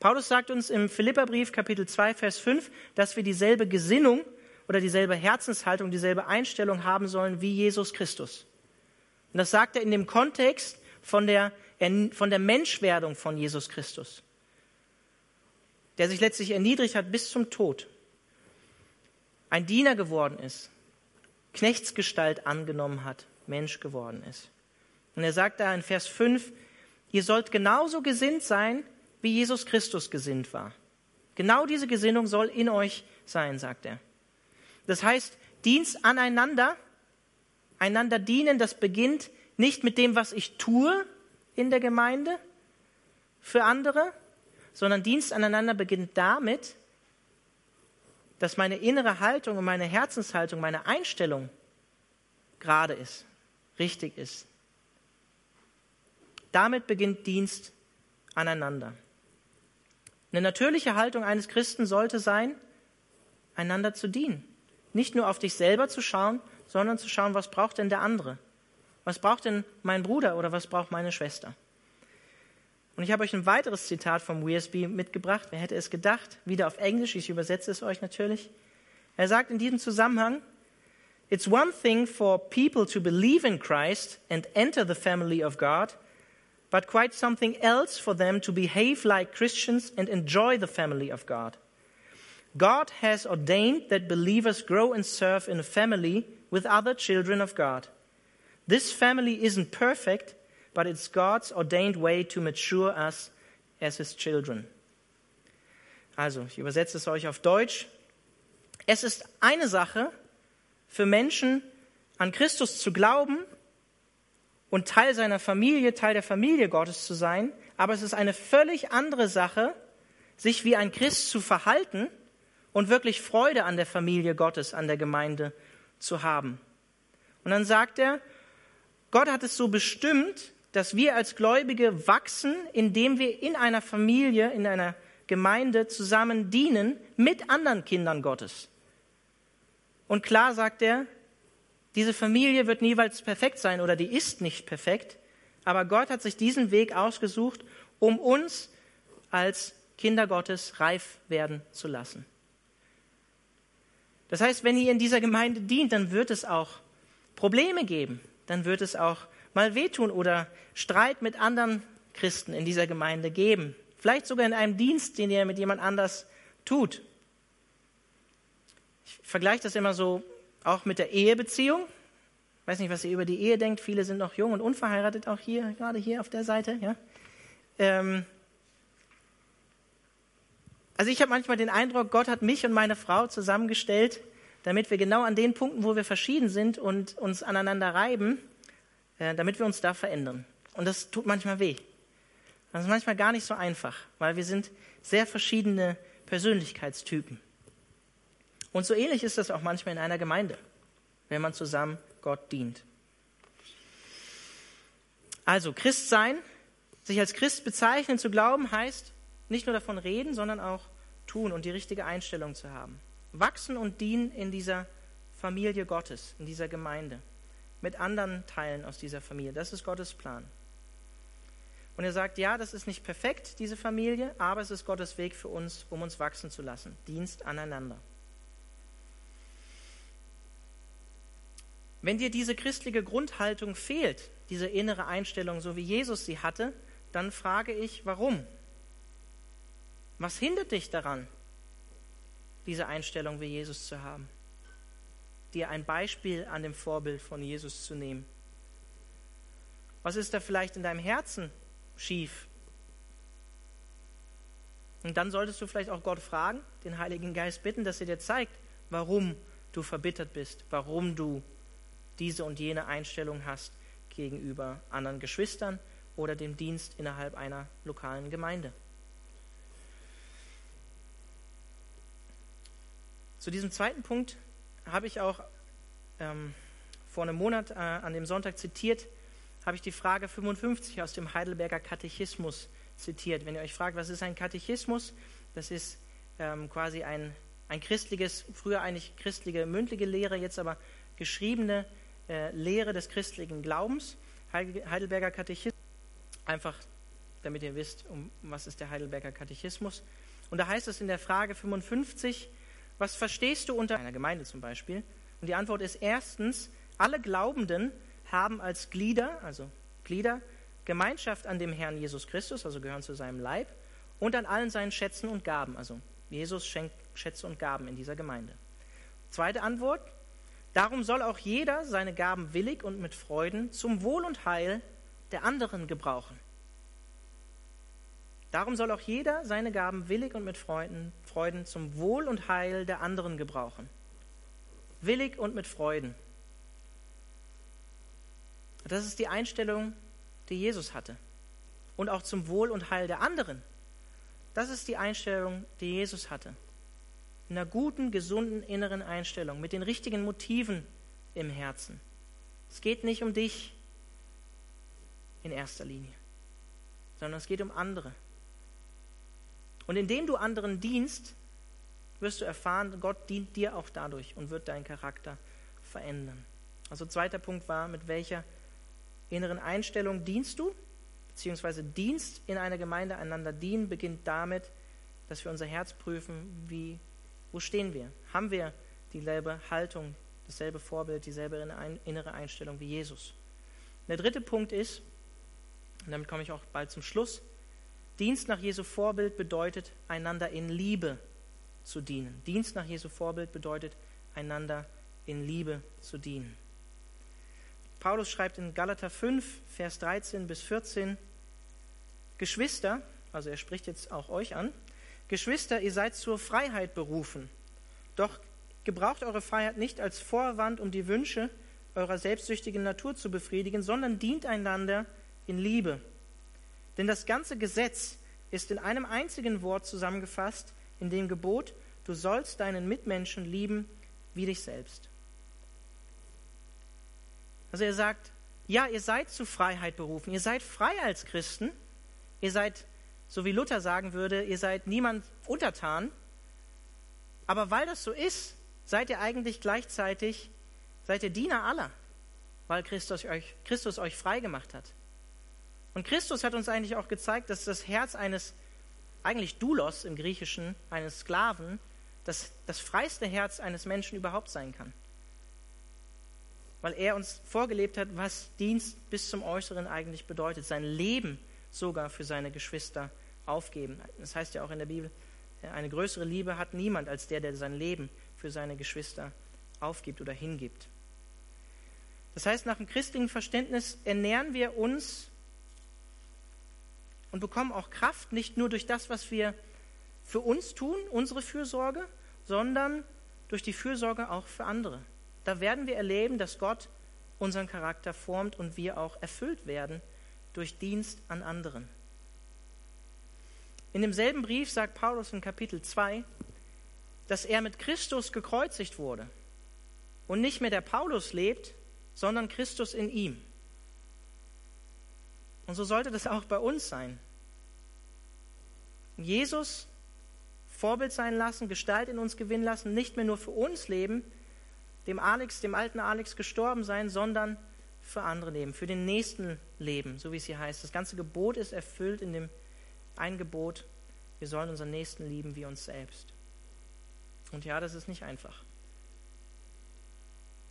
Paulus sagt uns im Philipperbrief Kapitel 2, Vers 5, dass wir dieselbe Gesinnung oder dieselbe Herzenshaltung, dieselbe Einstellung haben sollen wie Jesus Christus. Und das sagt er in dem Kontext von der, von der Menschwerdung von Jesus Christus, der sich letztlich erniedrigt hat bis zum Tod, ein Diener geworden ist, Knechtsgestalt angenommen hat, Mensch geworden ist. Und er sagt da in Vers 5, ihr sollt genauso gesinnt sein, wie Jesus Christus gesinnt war. Genau diese Gesinnung soll in euch sein, sagt er. Das heißt, Dienst aneinander Einander dienen, das beginnt nicht mit dem, was ich tue in der Gemeinde für andere, sondern Dienst aneinander beginnt damit, dass meine innere Haltung und meine Herzenshaltung, meine Einstellung gerade ist, richtig ist. Damit beginnt Dienst aneinander. Eine natürliche Haltung eines Christen sollte sein, einander zu dienen. Nicht nur auf dich selber zu schauen, sondern zu schauen, was braucht denn der andere? Was braucht denn mein Bruder oder was braucht meine Schwester? Und ich habe euch ein weiteres Zitat vom WSB mitgebracht. Wer hätte es gedacht? Wieder auf Englisch, ich übersetze es euch natürlich. Er sagt in diesem Zusammenhang, It's one thing for people to believe in Christ and enter the family of God, but quite something else for them to behave like Christians and enjoy the family of God. God has ordained that believers grow and serve in a family with other children of God. This family isn't perfect, but it's God's ordained way to mature us as his children. Also, ich übersetze es euch auf Deutsch. Es ist eine Sache für Menschen an Christus zu glauben und Teil seiner Familie, Teil der Familie Gottes zu sein, aber es ist eine völlig andere Sache, sich wie ein Christ zu verhalten und wirklich Freude an der Familie Gottes, an der Gemeinde zu haben. Und dann sagt er, Gott hat es so bestimmt, dass wir als Gläubige wachsen, indem wir in einer Familie, in einer Gemeinde zusammen dienen mit anderen Kindern Gottes. Und klar sagt er, diese Familie wird niemals perfekt sein oder die ist nicht perfekt, aber Gott hat sich diesen Weg ausgesucht, um uns als Kinder Gottes reif werden zu lassen. Das heißt, wenn ihr in dieser Gemeinde dient, dann wird es auch Probleme geben, dann wird es auch mal wehtun oder Streit mit anderen Christen in dieser Gemeinde geben. Vielleicht sogar in einem Dienst, den ihr mit jemand anders tut. Ich vergleiche das immer so auch mit der Ehebeziehung. Ich weiß nicht, was ihr über die Ehe denkt. Viele sind noch jung und unverheiratet, auch hier, gerade hier auf der Seite. Ja? Ähm also ich habe manchmal den Eindruck, Gott hat mich und meine Frau zusammengestellt, damit wir genau an den Punkten, wo wir verschieden sind und uns aneinander reiben, äh, damit wir uns da verändern. Und das tut manchmal weh. Das ist manchmal gar nicht so einfach, weil wir sind sehr verschiedene Persönlichkeitstypen. Und so ähnlich ist das auch manchmal in einer Gemeinde, wenn man zusammen Gott dient. Also Christ sein, sich als Christ bezeichnen, zu glauben, heißt nicht nur davon reden, sondern auch tun und die richtige Einstellung zu haben. Wachsen und dienen in dieser Familie Gottes, in dieser Gemeinde, mit anderen Teilen aus dieser Familie. Das ist Gottes Plan. Und er sagt, ja, das ist nicht perfekt, diese Familie, aber es ist Gottes Weg für uns, um uns wachsen zu lassen. Dienst aneinander. Wenn dir diese christliche Grundhaltung fehlt, diese innere Einstellung, so wie Jesus sie hatte, dann frage ich, warum? Was hindert dich daran, diese Einstellung wie Jesus zu haben? Dir ein Beispiel an dem Vorbild von Jesus zu nehmen? Was ist da vielleicht in deinem Herzen schief? Und dann solltest du vielleicht auch Gott fragen, den Heiligen Geist bitten, dass er dir zeigt, warum du verbittert bist, warum du diese und jene Einstellung hast gegenüber anderen Geschwistern oder dem Dienst innerhalb einer lokalen Gemeinde. Zu diesem zweiten Punkt habe ich auch ähm, vor einem Monat äh, an dem Sonntag zitiert, habe ich die Frage 55 aus dem Heidelberger Katechismus zitiert. Wenn ihr euch fragt, was ist ein Katechismus, das ist ähm, quasi ein, ein christliches, früher eigentlich christliche mündliche Lehre, jetzt aber geschriebene äh, Lehre des christlichen Glaubens, Heidelberger Katechismus, einfach damit ihr wisst, um was ist der Heidelberger Katechismus. Und da heißt es in der Frage 55, was verstehst du unter einer Gemeinde zum Beispiel? Und die Antwort ist erstens, alle Glaubenden haben als Glieder, also Glieder, Gemeinschaft an dem Herrn Jesus Christus, also gehören zu seinem Leib, und an allen seinen Schätzen und Gaben. Also Jesus schenkt Schätze und Gaben in dieser Gemeinde. Zweite Antwort, Darum soll auch jeder seine Gaben willig und mit Freuden zum Wohl und Heil der anderen gebrauchen. Darum soll auch jeder seine Gaben willig und mit Freuden, Freuden zum Wohl und Heil der anderen gebrauchen. Willig und mit Freuden. Das ist die Einstellung, die Jesus hatte. Und auch zum Wohl und Heil der anderen. Das ist die Einstellung, die Jesus hatte einer guten, gesunden inneren Einstellung, mit den richtigen Motiven im Herzen. Es geht nicht um dich in erster Linie, sondern es geht um andere. Und indem du anderen dienst, wirst du erfahren, Gott dient dir auch dadurch und wird deinen Charakter verändern. Also zweiter Punkt war, mit welcher inneren Einstellung dienst du? Beziehungsweise Dienst in einer Gemeinde einander dienen beginnt damit, dass wir unser Herz prüfen, wie wo stehen wir? Haben wir dieselbe Haltung, dasselbe Vorbild, dieselbe innere Einstellung wie Jesus? Der dritte Punkt ist, und damit komme ich auch bald zum Schluss, Dienst nach Jesu Vorbild bedeutet, einander in Liebe zu dienen. Dienst nach Jesu Vorbild bedeutet, einander in Liebe zu dienen. Paulus schreibt in Galater 5, Vers 13 bis 14, Geschwister, also er spricht jetzt auch euch an, Geschwister, ihr seid zur Freiheit berufen. Doch gebraucht eure Freiheit nicht als Vorwand, um die Wünsche eurer selbstsüchtigen Natur zu befriedigen, sondern dient einander in Liebe. Denn das ganze Gesetz ist in einem einzigen Wort zusammengefasst, in dem Gebot, du sollst deinen Mitmenschen lieben wie dich selbst. Also er sagt, ja, ihr seid zu Freiheit berufen, ihr seid frei als Christen, ihr seid, so wie Luther sagen würde, ihr seid niemand untertan, aber weil das so ist, seid ihr eigentlich gleichzeitig, seid ihr Diener aller, weil Christus euch, Christus euch frei gemacht hat. Und Christus hat uns eigentlich auch gezeigt, dass das Herz eines, eigentlich Doulos im Griechischen, eines Sklaven, das, das freiste Herz eines Menschen überhaupt sein kann. Weil er uns vorgelebt hat, was Dienst bis zum Äußeren eigentlich bedeutet. Sein Leben sogar für seine Geschwister aufgeben. Das heißt ja auch in der Bibel, eine größere Liebe hat niemand als der, der sein Leben für seine Geschwister aufgibt oder hingibt. Das heißt, nach dem christlichen Verständnis ernähren wir uns und bekommen auch Kraft nicht nur durch das, was wir für uns tun, unsere Fürsorge, sondern durch die Fürsorge auch für andere. Da werden wir erleben, dass Gott unseren Charakter formt und wir auch erfüllt werden durch Dienst an anderen. In demselben Brief sagt Paulus in Kapitel 2, dass er mit Christus gekreuzigt wurde und nicht mehr der Paulus lebt, sondern Christus in ihm. Und so sollte das auch bei uns sein. Jesus Vorbild sein lassen, Gestalt in uns gewinnen lassen, nicht mehr nur für uns leben, dem Alex, dem alten Alex gestorben sein, sondern für andere leben, für den nächsten leben, so wie es hier heißt. Das ganze Gebot ist erfüllt in dem ein Gebot, wir sollen unseren Nächsten lieben wie uns selbst. Und ja, das ist nicht einfach.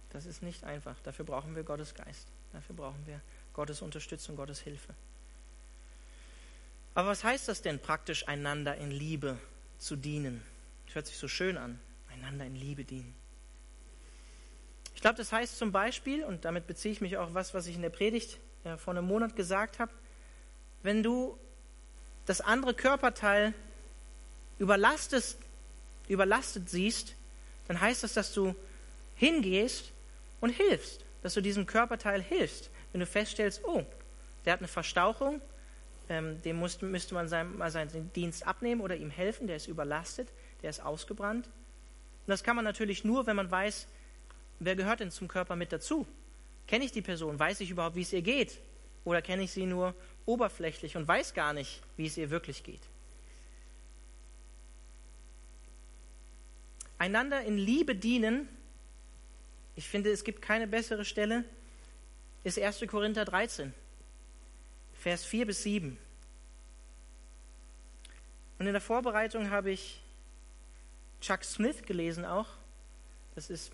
Das ist nicht einfach. Dafür brauchen wir Gottes Geist. Dafür brauchen wir Gottes Unterstützung, Gottes Hilfe. Aber was heißt das denn praktisch, einander in Liebe zu dienen? Das hört sich so schön an, einander in Liebe dienen. Ich glaube, das heißt zum Beispiel, und damit beziehe ich mich auch auf was, was ich in der Predigt äh, vor einem Monat gesagt habe, wenn du das andere Körperteil überlastet, überlastet siehst, dann heißt das, dass du hingehst und hilfst, dass du diesem Körperteil hilfst. Wenn du feststellst, oh, der hat eine Verstauchung, ähm, dem musste, müsste man sein, mal seinen Dienst abnehmen oder ihm helfen, der ist überlastet, der ist ausgebrannt. Und das kann man natürlich nur, wenn man weiß, wer gehört denn zum Körper mit dazu? Kenne ich die Person? Weiß ich überhaupt, wie es ihr geht? Oder kenne ich sie nur oberflächlich und weiß gar nicht, wie es ihr wirklich geht? Einander in Liebe dienen, ich finde, es gibt keine bessere Stelle, ist 1. Korinther 13. Vers 4 bis 7. Und in der Vorbereitung habe ich Chuck Smith gelesen auch. Das ist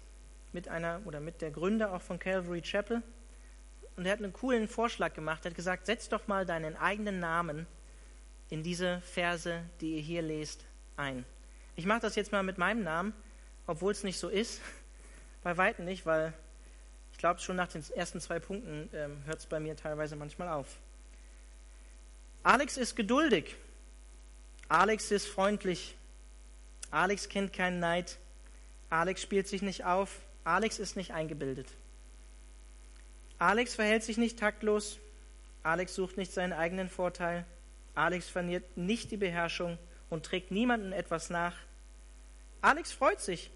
mit einer oder mit der Gründer auch von Calvary Chapel. Und er hat einen coolen Vorschlag gemacht. Er hat gesagt, setz doch mal deinen eigenen Namen in diese Verse, die ihr hier lest, ein. Ich mache das jetzt mal mit meinem Namen, obwohl es nicht so ist. (laughs) Bei weitem nicht, weil ich glaube, schon nach den ersten zwei Punkten ähm, hört es bei mir teilweise manchmal auf. Alex ist geduldig. Alex ist freundlich. Alex kennt keinen Neid. Alex spielt sich nicht auf. Alex ist nicht eingebildet. Alex verhält sich nicht taktlos. Alex sucht nicht seinen eigenen Vorteil. Alex verliert nicht die Beherrschung und trägt niemandem etwas nach. Alex freut sich.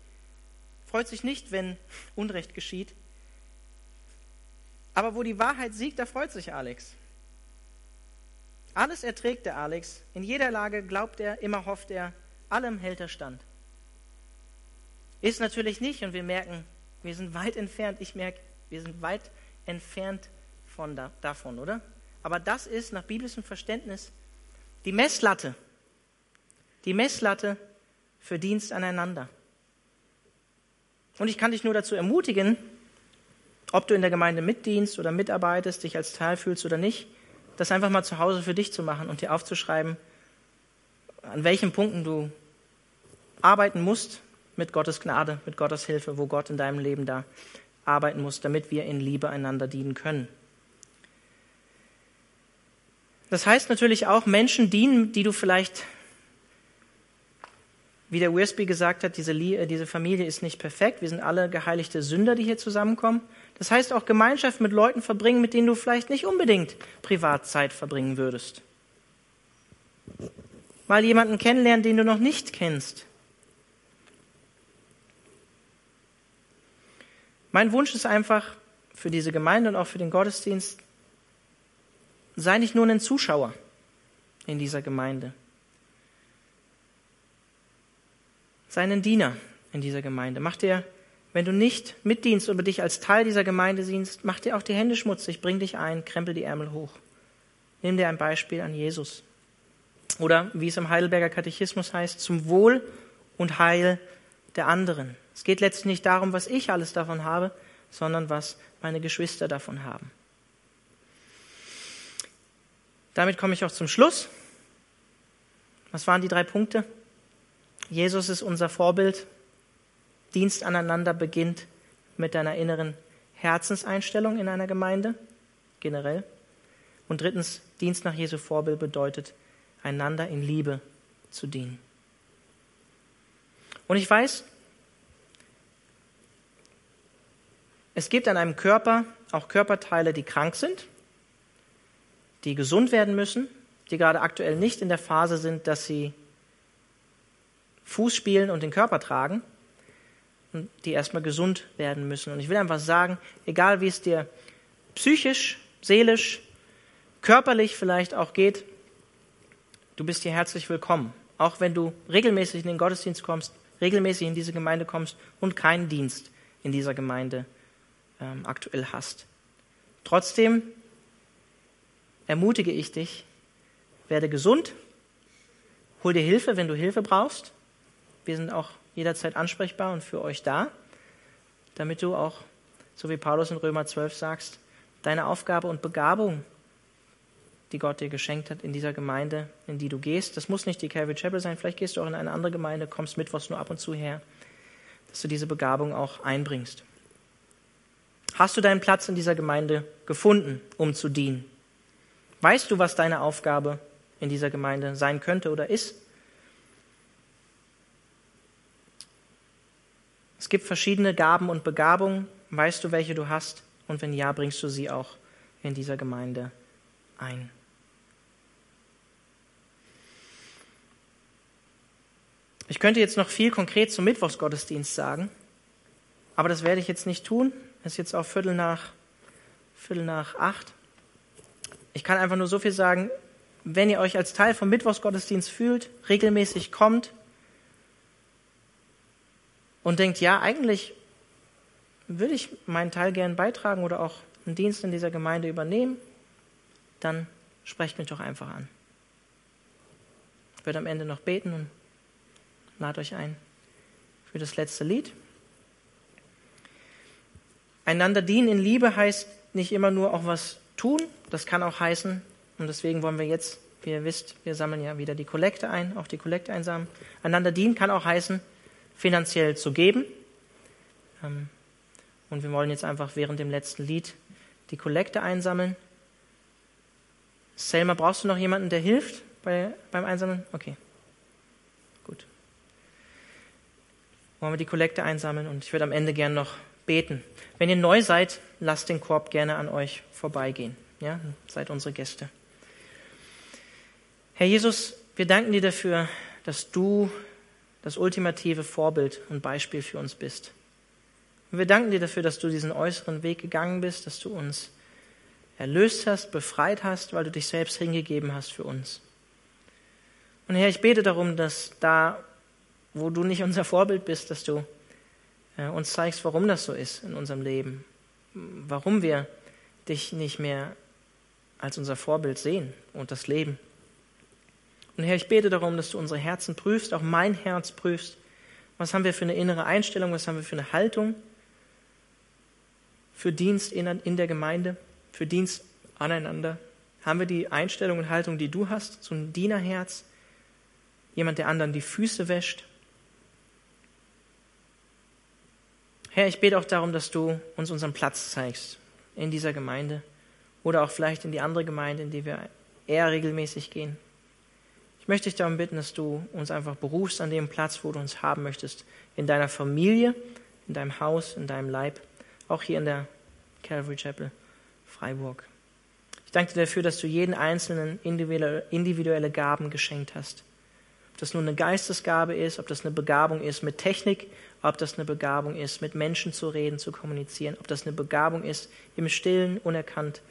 Freut sich nicht, wenn Unrecht geschieht. Aber wo die Wahrheit siegt, da freut sich Alex. Alles erträgt der Alex, in jeder Lage glaubt er, immer hofft er, allem hält er stand. Ist natürlich nicht und wir merken, wir sind weit entfernt, ich merke, wir sind weit entfernt von da, davon, oder? Aber das ist nach biblischem Verständnis die Messlatte. Die Messlatte für Dienst aneinander. Und ich kann dich nur dazu ermutigen, ob du in der Gemeinde mitdienst oder mitarbeitest, dich als Teil fühlst oder nicht, das einfach mal zu Hause für dich zu machen und dir aufzuschreiben, an welchen Punkten du arbeiten musst mit Gottes Gnade, mit Gottes Hilfe, wo Gott in deinem Leben da arbeiten muss, damit wir in Liebe einander dienen können. Das heißt natürlich auch Menschen dienen, die du vielleicht wie der Wiersbe gesagt hat, diese, diese Familie ist nicht perfekt. Wir sind alle geheiligte Sünder, die hier zusammenkommen. Das heißt auch Gemeinschaft mit Leuten verbringen, mit denen du vielleicht nicht unbedingt Privatzeit verbringen würdest. Mal jemanden kennenlernen, den du noch nicht kennst. Mein Wunsch ist einfach für diese Gemeinde und auch für den Gottesdienst, sei nicht nur ein Zuschauer in dieser Gemeinde. Sei ein Diener in dieser Gemeinde. Mach dir, wenn du nicht mitdienst oder dich als Teil dieser Gemeinde siehst, mach dir auch die Hände schmutzig, bring dich ein, krempel die Ärmel hoch. Nimm dir ein Beispiel an Jesus. Oder wie es im Heidelberger Katechismus heißt, zum Wohl und Heil der anderen. Es geht letztlich nicht darum, was ich alles davon habe, sondern was meine Geschwister davon haben. Damit komme ich auch zum Schluss. Was waren die drei Punkte? Jesus ist unser Vorbild. Dienst aneinander beginnt mit deiner inneren Herzenseinstellung in einer Gemeinde, generell. Und drittens, Dienst nach Jesu Vorbild bedeutet, einander in Liebe zu dienen. Und ich weiß, es gibt an einem Körper auch Körperteile, die krank sind, die gesund werden müssen, die gerade aktuell nicht in der Phase sind, dass sie Fuß spielen und den Körper tragen und die erstmal gesund werden müssen. Und ich will einfach sagen, egal wie es dir psychisch, seelisch, körperlich vielleicht auch geht, du bist hier herzlich willkommen. Auch wenn du regelmäßig in den Gottesdienst kommst, regelmäßig in diese Gemeinde kommst und keinen Dienst in dieser Gemeinde ähm, aktuell hast. Trotzdem ermutige ich dich, werde gesund, hol dir Hilfe, wenn du Hilfe brauchst wir sind auch jederzeit ansprechbar und für euch da, damit du auch, so wie Paulus in Römer 12 sagst, deine Aufgabe und Begabung, die Gott dir geschenkt hat in dieser Gemeinde, in die du gehst, das muss nicht die Calvary Chapel sein, vielleicht gehst du auch in eine andere Gemeinde, kommst mittwochs nur ab und zu her, dass du diese Begabung auch einbringst. Hast du deinen Platz in dieser Gemeinde gefunden, um zu dienen? Weißt du, was deine Aufgabe in dieser Gemeinde sein könnte oder ist? Es gibt verschiedene Gaben und Begabungen. Weißt du, welche du hast? Und wenn ja, bringst du sie auch in dieser Gemeinde ein. Ich könnte jetzt noch viel konkret zum Mittwochsgottesdienst sagen, aber das werde ich jetzt nicht tun. Es ist jetzt auch Viertel nach, Viertel nach acht. Ich kann einfach nur so viel sagen, wenn ihr euch als Teil vom Mittwochsgottesdienst fühlt, regelmäßig kommt, und denkt, ja, eigentlich würde ich meinen Teil gern beitragen oder auch einen Dienst in dieser Gemeinde übernehmen, dann sprecht mich doch einfach an. Ich werde am Ende noch beten und lade euch ein für das letzte Lied. Einander dienen in Liebe heißt nicht immer nur auch was tun, das kann auch heißen, und deswegen wollen wir jetzt, wie ihr wisst, wir sammeln ja wieder die Kollekte ein, auch die Kollekte einsammeln. Einander dienen kann auch heißen, finanziell zu geben. Ähm, und wir wollen jetzt einfach während dem letzten Lied die Kollekte einsammeln. Selma, brauchst du noch jemanden, der hilft bei, beim Einsammeln? Okay. Gut. Wollen wir die Kollekte einsammeln und ich würde am Ende gern noch beten. Wenn ihr neu seid, lasst den Korb gerne an euch vorbeigehen. Ja, seid unsere Gäste. Herr Jesus, wir danken dir dafür, dass du das ultimative Vorbild und Beispiel für uns bist. Und wir danken dir dafür, dass du diesen äußeren Weg gegangen bist, dass du uns erlöst hast, befreit hast, weil du dich selbst hingegeben hast für uns. Und Herr, ich bete darum, dass da, wo du nicht unser Vorbild bist, dass du uns zeigst, warum das so ist in unserem Leben, warum wir dich nicht mehr als unser Vorbild sehen und das Leben. Und Herr, ich bete darum, dass du unsere Herzen prüfst, auch mein Herz prüfst. Was haben wir für eine innere Einstellung? Was haben wir für eine Haltung für Dienst in, der Gemeinde, für Dienst aneinander? Haben wir die Einstellung und Haltung, die du hast, ein Dienerherz? Jemand, der anderen die Füße wäscht? Herr, ich bete auch darum, dass du uns unseren Platz zeigst in dieser Gemeinde oder auch vielleicht in die andere Gemeinde, in die wir eher regelmäßig gehen Ich möchte dich darum bitten, dass du uns einfach berufst an dem Platz, wo du uns haben möchtest, in deiner Familie, in deinem Haus, in deinem Leib, auch hier in der Calvary Chapel Freiburg. Ich danke dir dafür, dass du jeden Einzelnen individuelle Gaben geschenkt hast. Ob das nun eine Geistesgabe ist, ob das eine Begabung ist mit Technik, ob das eine Begabung ist, mit Menschen zu reden, zu kommunizieren, ob das eine Begabung ist, im Stillen unerkannt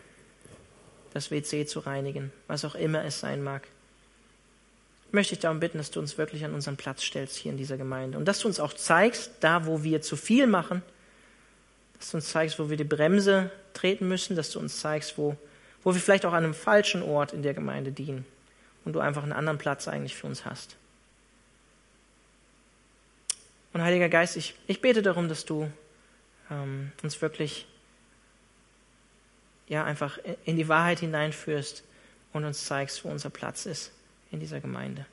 das WC zu reinigen, was auch immer es sein mag. Ich möchte dich darum bitten, dass du uns wirklich an unseren Platz stellst hier in dieser Gemeinde und dass du uns auch zeigst, da wo wir zu viel machen, dass du uns zeigst, wo wir die Bremse treten müssen, dass du uns zeigst, wo wo wir vielleicht auch an einem falschen Ort in der Gemeinde dienen und du einfach einen anderen Platz eigentlich für uns hast. Und Heiliger Geist, ich, ich bete darum, dass du ähm, uns wirklich ja einfach in die Wahrheit hineinführst und uns zeigst, wo unser Platz ist in dieser Gemeinde.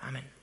Amen.